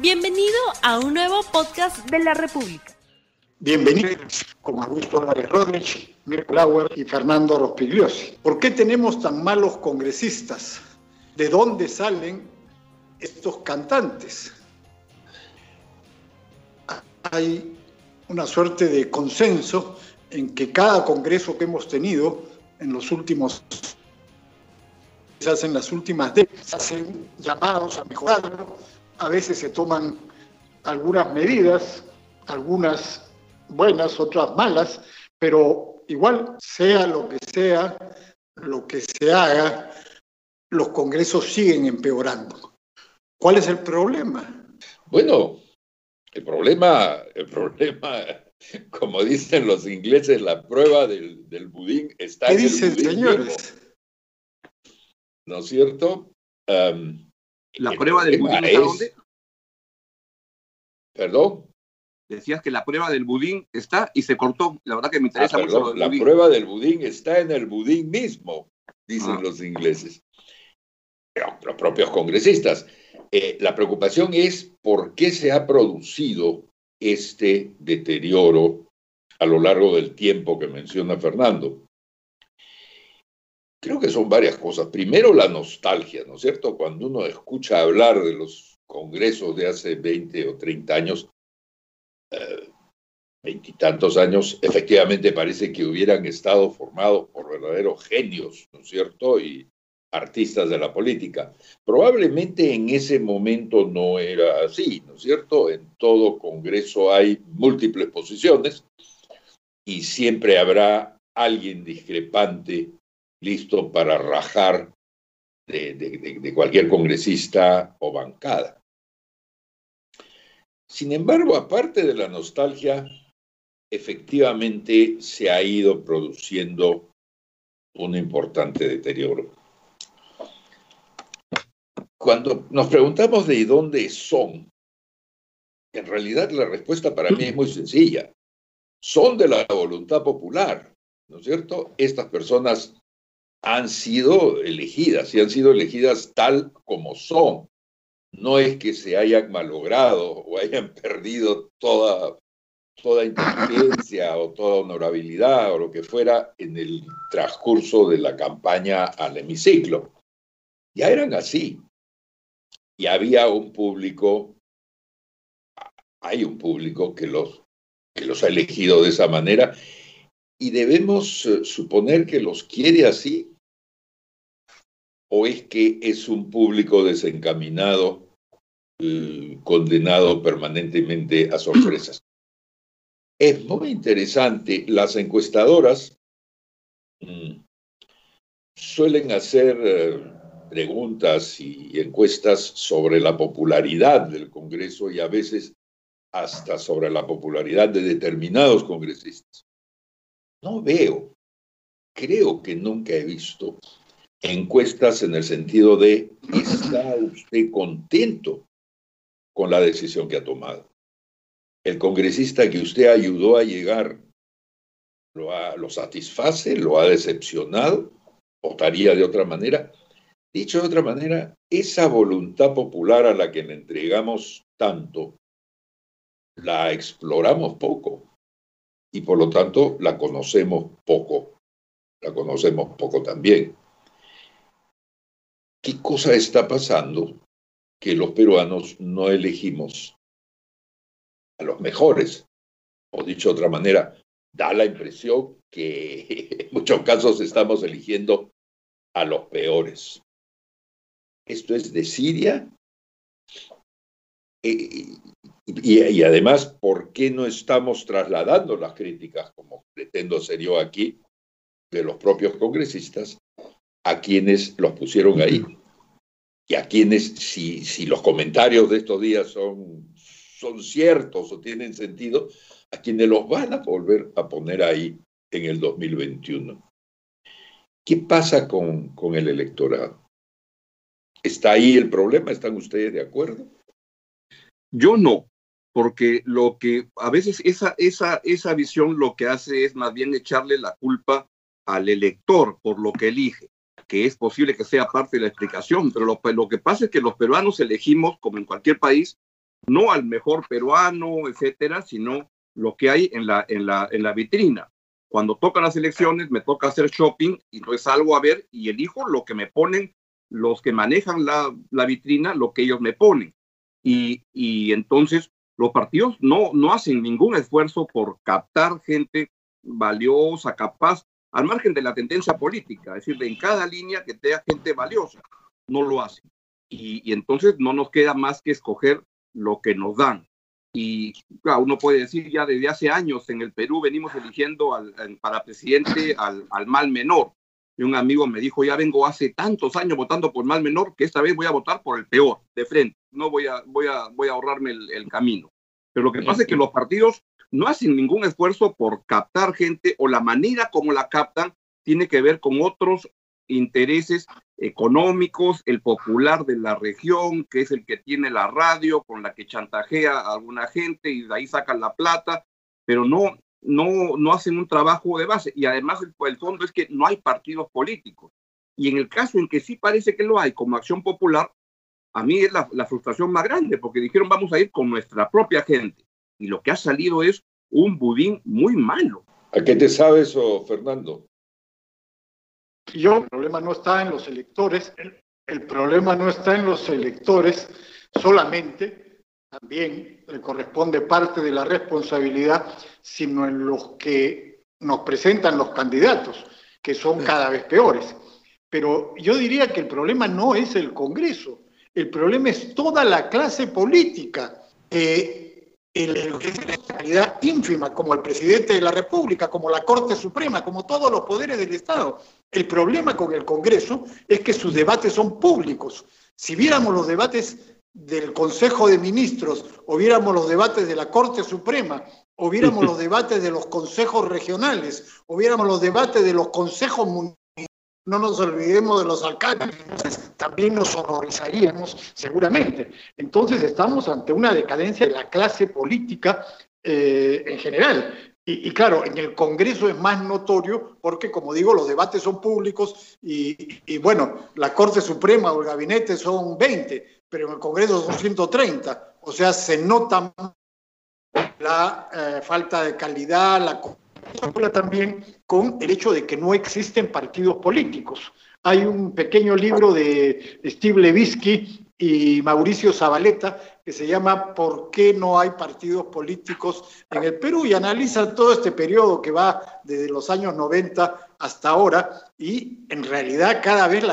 Bienvenido a un nuevo podcast de la República. Bienvenidos con Augusto Álvarez Rodríguez, Mirko Lauer y Fernando Rospigliosi. ¿Por qué tenemos tan malos congresistas? ¿De dónde salen estos cantantes? Hay una suerte de consenso en que cada congreso que hemos tenido en los últimos se hacen las últimas décadas, hacen llamados a mejorarlo, a veces se toman algunas medidas, algunas buenas, otras malas, pero igual, sea lo que sea, lo que se haga, los congresos siguen empeorando. ¿Cuál es el problema? Bueno, el problema, el problema, como dicen los ingleses, la prueba del, del budín está ¿Qué en el dicen, budín señores? mismo, ¿No es cierto? La el prueba del budín está es- dónde? Perdón, Decías que la prueba del budín está y se cortó. La verdad que me Ah, interesa mucho lo perdón, del la budín. prueba del budín está en el budín mismo, dicen Ah. los ingleses. Pero los propios congresistas. Eh, la preocupación es por qué se ha producido este deterioro a lo largo del tiempo que menciona Fernando. Creo que son varias cosas. Primero, la nostalgia, ¿no es cierto? Cuando uno escucha hablar de los congresos de hace 20 o 30 años, eh, veintitantos años, efectivamente parece que hubieran estado formados por verdaderos genios, ¿no es cierto? Y artistas de la política. Probablemente en ese momento no era así, ¿no es cierto? En todo Congreso hay múltiples posiciones y siempre habrá alguien discrepante listo para rajar de, cualquier congresista o bancada. Sin embargo, aparte de la nostalgia, efectivamente se ha ido produciendo un importante deterioro. Cuando nos preguntamos de dónde son, en realidad la respuesta para mí es muy sencilla. Son de la voluntad popular, ¿no es cierto? Estas personas han sido elegidas y han sido elegidas tal como son. No es que se hayan malogrado o hayan perdido toda, toda inteligencia o toda honorabilidad o lo que fuera en el transcurso de la campaña al hemiciclo. Ya eran así. Y había un público, hay un público que los, que los ha elegido de esa manera y debemos eh, suponer que los quiere así o es que es un público desencaminado, eh, condenado permanentemente a sorpresas. Es muy interesante, las encuestadoras mm, suelen hacer eh, preguntas y encuestas sobre la popularidad del Congreso y a veces hasta sobre la popularidad de determinados congresistas. No veo, creo que nunca he visto encuestas en el sentido de ¿está usted contento con la decisión que ha tomado? El congresista que usted ayudó a llegar lo, ha- lo satisface, lo ha decepcionado, votaría de otra manera. Dicho de otra manera, esa voluntad popular a la que le entregamos tanto, la exploramos poco y por lo tanto la conocemos poco, la conocemos poco también. ¿Qué cosa está pasando que los peruanos no elegimos a los mejores? O dicho de otra manera, da la impresión que en muchos casos estamos eligiendo a los peores. Esto es de Siria. Eh, y, y además, ¿por qué no estamos trasladando las críticas, como pretendo ser yo aquí, de los propios congresistas, a quienes los pusieron ahí? Y a quienes, si, si los comentarios de estos días son, son ciertos o tienen sentido, a quienes los van a volver a poner ahí en el 2021. ¿Qué pasa con, con el electorado? ¿Está ahí el problema? ¿Están ustedes de acuerdo? Yo no, porque lo que a veces esa, esa, esa visión lo que hace es más bien echarle la culpa al elector por lo que elige, que es posible que sea parte de la explicación, pero lo, lo que pasa es que los peruanos elegimos, como en cualquier país, no al mejor peruano, etcétera, sino lo que hay en la, en la, en la vitrina. Cuando tocan las elecciones, me toca hacer shopping y entonces salgo a ver y elijo lo que me ponen los que manejan la, la vitrina, lo que ellos me ponen. Y, y entonces los partidos no, no hacen ningún esfuerzo por captar gente valiosa, capaz, al margen de la tendencia política, es decir, en cada línea que tenga gente valiosa, no lo hacen. Y, entonces no nos queda más que escoger lo que nos dan. Y claro, uno puede decir ya desde hace años en el Perú venimos eligiendo al, para presidente al, al, mal menor. Y un amigo me dijo, ya vengo hace tantos años votando por mal menor que esta vez voy a votar por el peor, de frente. No voy a, voy a, voy a ahorrarme el, el camino. Pero lo que pasa es que los partidos no hacen ningún esfuerzo por captar gente o la manera como la captan tiene que ver con otros intereses económicos, el popular de la región, que es el que tiene la radio con la que chantajea a alguna gente y de ahí sacan la plata, pero no, no, no hacen un trabajo de base. Y además el, el fondo es que no hay partidos políticos. Y en el caso en que sí parece que lo hay como acción popular, a mí es la, la frustración más grande, porque dijeron vamos a ir con nuestra propia gente. Y lo que ha salido es un budín muy malo. ¿A qué te sabe eso, Fernando? Yo, el problema no está en los electores, el, el, problema no está en los electores solamente, también le corresponde parte de la responsabilidad, sino en los que nos presentan los candidatos, que son cada vez peores. Pero yo diría que el problema no es el Congreso, el problema es toda la clase política. Eh, el, calidad ínfima, como el presidente de la República, como la Corte Suprema, como todos los poderes del Estado. El problema con el Congreso es que sus debates son públicos. Si viéramos los debates del Consejo de Ministros, o viéramos los debates de la Corte Suprema, o viéramos los debates de los consejos regionales, o viéramos los debates de los consejos municipales, no nos olvidemos de los alcaldes, también nos horrorizaríamos seguramente. Entonces estamos ante una decadencia de la clase política eh, en general. Y, y, claro, en el Congreso es más notorio porque, como digo, los debates son públicos y, y, bueno, la Corte Suprema o el gabinete son 20, pero en el Congreso son 130. O sea, se nota la eh, falta de calidad, la también con el hecho de que no existen partidos políticos. Hay un pequeño libro de Steve Levitsky y Mauricio Zabaleta que se llama ¿Por qué no hay partidos políticos en el Perú? y analiza todo este periodo que va desde los años 90 hasta ahora y en realidad cada vez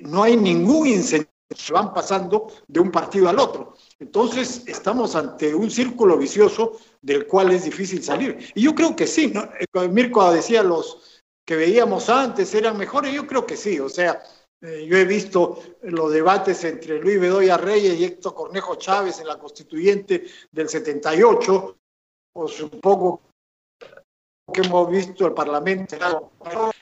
no hay ningún incentivo, se van pasando de un partido al otro. Entonces estamos ante un círculo vicioso del cual es difícil salir. Y yo creo que sí, ¿no? Eh, Mirko decía los que veíamos antes eran mejores, yo creo que sí, o sea, eh, yo he visto los debates entre Luis Bedoya Reyes y Héctor Cornejo Chávez en la constituyente del 78, o supongo que hemos visto el Parlamento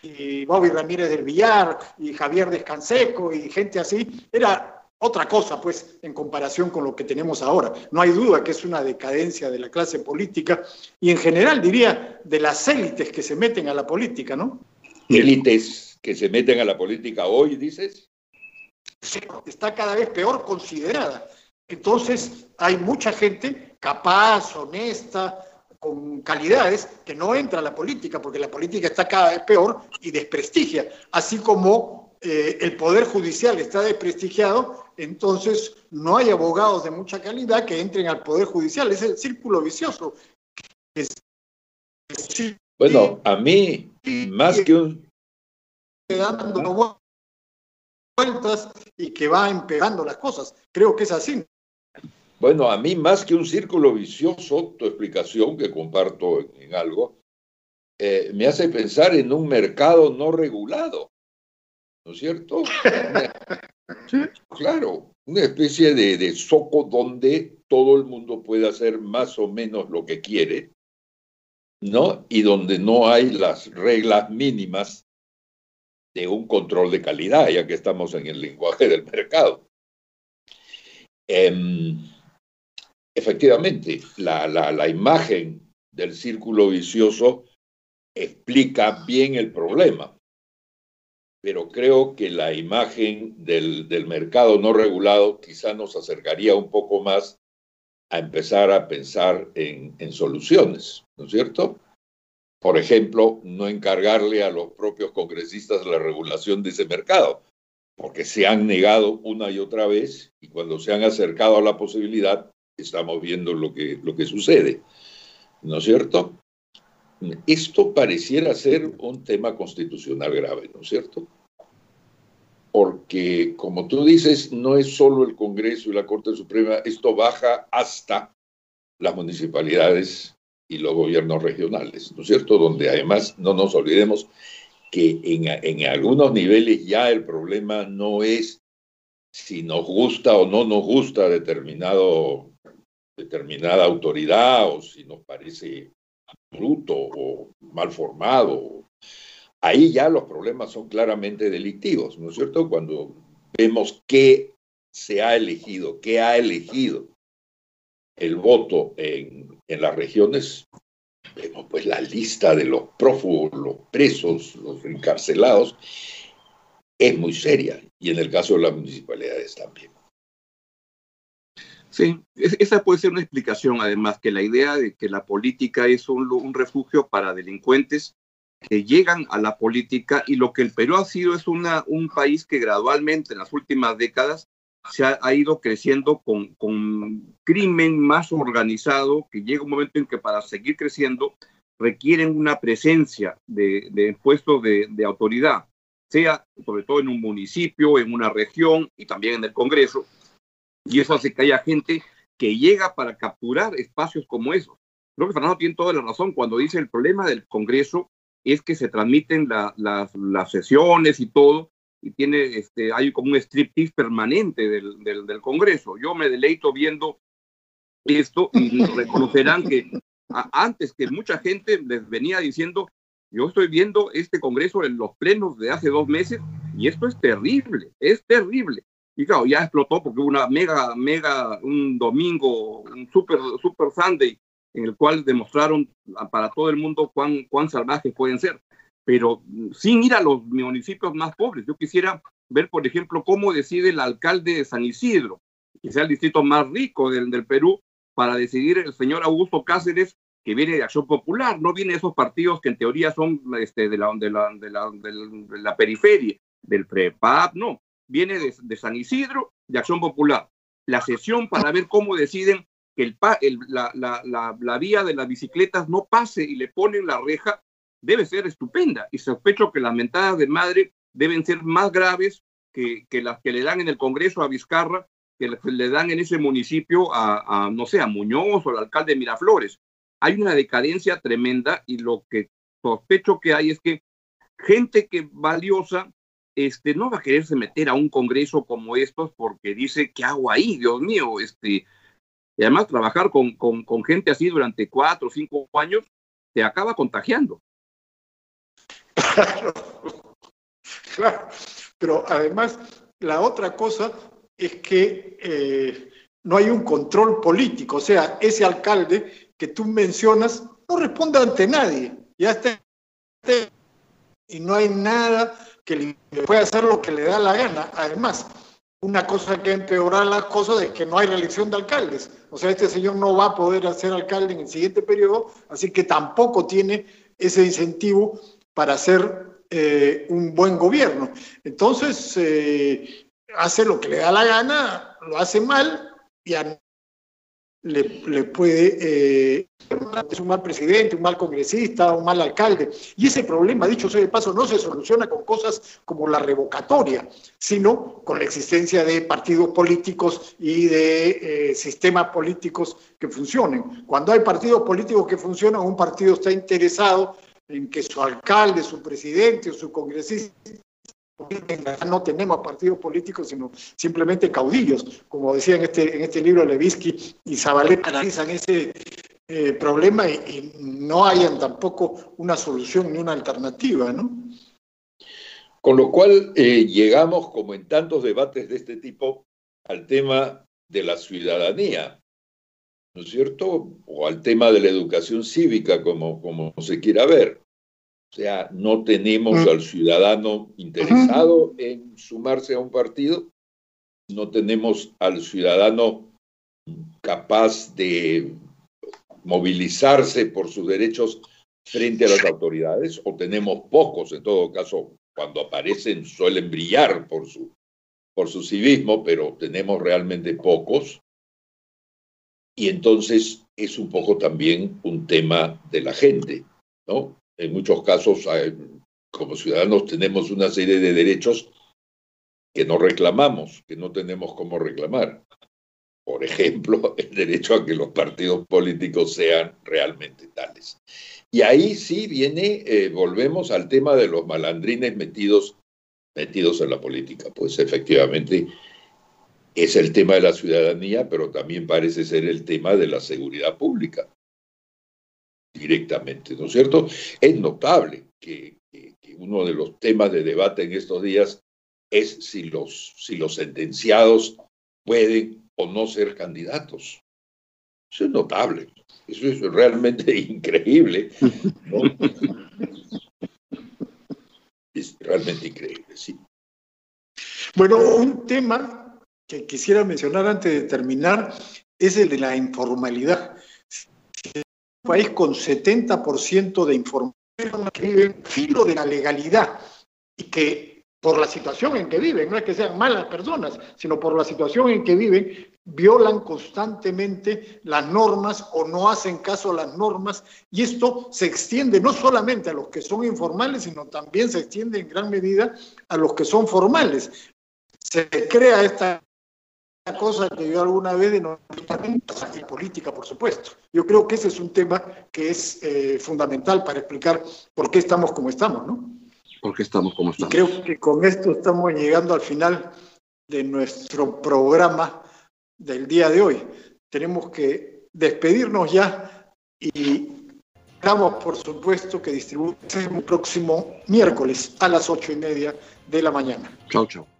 y Bobby Ramírez del Villar y Javier Descanseco y gente así, era otra cosa, pues, en comparación con lo que tenemos ahora. No hay duda que es una decadencia de la clase política y en general diría de las élites que se meten a la política, ¿no? Élites que se meten a la política hoy, dices. Sí, está cada vez peor considerada. Entonces, hay mucha gente capaz, honesta, con calidades, que no entra a la política, porque la política está cada vez peor y desprestigia, así como eh, el Poder Judicial está desprestigiado entonces no hay abogados de mucha calidad que entren al Poder Judicial. Es el círculo vicioso. Es, bueno, a mí, más que un... dando vueltas y que va empeorando las cosas. Creo que es así. Bueno, a mí más que un círculo vicioso, tu explicación, que comparto en, en algo, eh, me hace pensar en un mercado no regulado. ¿no es cierto? sí, claro, una especie de, de soco donde todo el mundo puede hacer más o menos lo que quiere, ¿no? Y donde no hay las reglas mínimas de un control de calidad, ya que estamos en el lenguaje del mercado. Eh, efectivamente, la, la, imagen del círculo vicioso explica bien el problema pero creo que la imagen del, del, mercado no regulado quizá nos acercaría un poco más a empezar a pensar en, en soluciones, ¿no es cierto? Por ejemplo, no encargarle a los propios congresistas la regulación de ese mercado, porque se han negado una y otra vez y cuando se han acercado a la posibilidad, estamos viendo lo que, lo que sucede, ¿no es cierto? Esto pareciera ser un tema constitucional grave, ¿no es cierto? Porque, como tú dices, no es solo el Congreso y la Corte Suprema, esto baja hasta las municipalidades y los gobiernos regionales, ¿no es cierto? Donde además no nos olvidemos que en, en algunos niveles ya el problema no es si nos gusta o no nos gusta determinado, determinada autoridad o si nos parece bruto o mal formado. Ahí ya los problemas son claramente delictivos, ¿no es cierto? Cuando vemos qué se ha elegido, qué ha elegido el voto en, en las regiones, vemos pues la lista de los prófugos, los presos, los encarcelados, es muy seria. Y en el caso de las municipalidades también. Esa puede ser una explicación, además, que la idea de que la política es un, un, refugio para delincuentes que llegan a la política y lo que el Perú ha sido es una, un país que gradualmente en las últimas décadas se ha, ha ido creciendo con, con, crimen más organizado, que llega un momento en que para seguir creciendo requieren una presencia de, de puestos de, de autoridad, sea sobre todo en un municipio, en una región y también en el Congreso y eso hace que haya gente que llega para capturar espacios como esos. Creo que Fernando tiene toda la razón cuando dice el problema del Congreso es que se transmiten la, la, las sesiones y todo, y tiene, este, hay como un striptease permanente del, del, del, Congreso. Yo me deleito viendo esto y reconocerán que a, antes que mucha gente les venía diciendo, yo estoy viendo este Congreso en los plenos de hace dos meses y esto es terrible, es terrible. Y claro, ya explotó porque hubo una mega, mega, un domingo, un super, super Sunday, en el cual demostraron para todo el mundo cuán, cuán salvajes pueden ser. Pero sin ir a los municipios más pobres, yo quisiera ver, por ejemplo, cómo decide el alcalde de San Isidro, sea el distrito más rico del, del Perú, para decidir el señor Augusto Cáceres, que viene de Acción Popular, no viene de esos partidos que en teoría son este, de, la, de, la, de, la, de la periferia, del PREPAP, no, viene de, San Isidro, de Acción Popular. La sesión para ver cómo deciden que el, el, la, la, la, la, vía de las bicicletas no pase y le ponen la reja debe ser estupenda. Y sospecho que las mentadas de madre deben ser más graves que, que las que le dan en el Congreso a Vizcarra, que le dan en ese municipio a, a, no sé, a Muñoz o al alcalde de Miraflores. Hay una decadencia tremenda y lo que sospecho que hay es que gente que valiosa este, no va a quererse meter a un congreso como estos porque dice, ¿qué hago ahí? Dios mío, este, y además trabajar con, con, con gente así durante cuatro o cinco años te acaba contagiando. Claro, claro, pero además la otra cosa es que eh, no hay un control político, o sea, ese alcalde que tú mencionas no responde ante nadie, ya está, y no hay nada que le puede hacer lo que le da la gana. Además, una cosa que empeorar las cosas es que no hay reelección de alcaldes. O sea, este señor no va a poder ser alcalde en el siguiente periodo, así que tampoco tiene ese incentivo para hacer eh, un buen gobierno. Entonces, eh, hace lo que le da la gana, lo hace mal y a le, puede eh, es un mal presidente, un mal congresista, un mal alcalde. Y ese problema, dicho sea de paso, no se soluciona con cosas como la revocatoria, sino con la existencia de partidos políticos y de eh, sistemas políticos que funcionen. Cuando hay partidos políticos que funcionan, un partido está interesado en que su alcalde, su presidente o su congresista no tenemos partidos políticos, sino simplemente caudillos. Como decía en este, en este libro Levinsky y Zabaleta analizan ese eh, problema y, no hayan tampoco una solución ni una alternativa, ¿no? Con lo cual eh, llegamos, como en tantos debates de este tipo, al tema de la ciudadanía, ¿no es cierto? O al tema de la educación cívica, como, como se quiera ver. O sea, no tenemos mm. al ciudadano interesado en sumarse a un partido, no tenemos al ciudadano capaz de movilizarse por sus derechos frente a las autoridades, o tenemos pocos, en todo caso, cuando aparecen suelen brillar por su, por su civismo, pero tenemos realmente pocos. Y entonces es un poco también un tema de la gente, ¿no? En muchos casos, como ciudadanos, tenemos una serie de derechos que no reclamamos, que no tenemos cómo reclamar. Por ejemplo, el derecho a que los partidos políticos sean realmente tales. Y ahí sí viene, eh, volvemos al tema de los malandrines metidos, metidos en la política. Pues efectivamente es el tema de la ciudadanía, pero también parece ser el tema de la seguridad pública directamente, ¿no es cierto? Es notable que, uno de los temas de debate en estos días es si los, si los sentenciados pueden o no ser candidatos. Eso es notable, eso es realmente increíble. es realmente increíble, sí. Bueno, un tema que quisiera mencionar antes de terminar es el de la informalidad. País con 70% de información que vive filo de la legalidad y que por la situación en que viven, no es que sean malas personas, sino por la situación en que viven, violan constantemente las normas o no hacen caso a las normas y esto se extiende no solamente a los que son informales, sino también se extiende en gran medida a los que son formales. Se crea esta cosa que yo alguna vez denominé y política, por supuesto. Yo creo que ese es un tema que es eh, fundamental para explicar por qué estamos como estamos, ¿no? porque estamos como estamos. creo que con esto estamos llegando al final de nuestro programa del día de hoy. Tenemos que despedirnos ya y esperamos, por supuesto, que distribuimos el próximo miércoles a las ocho y media de la mañana. Chao, chao.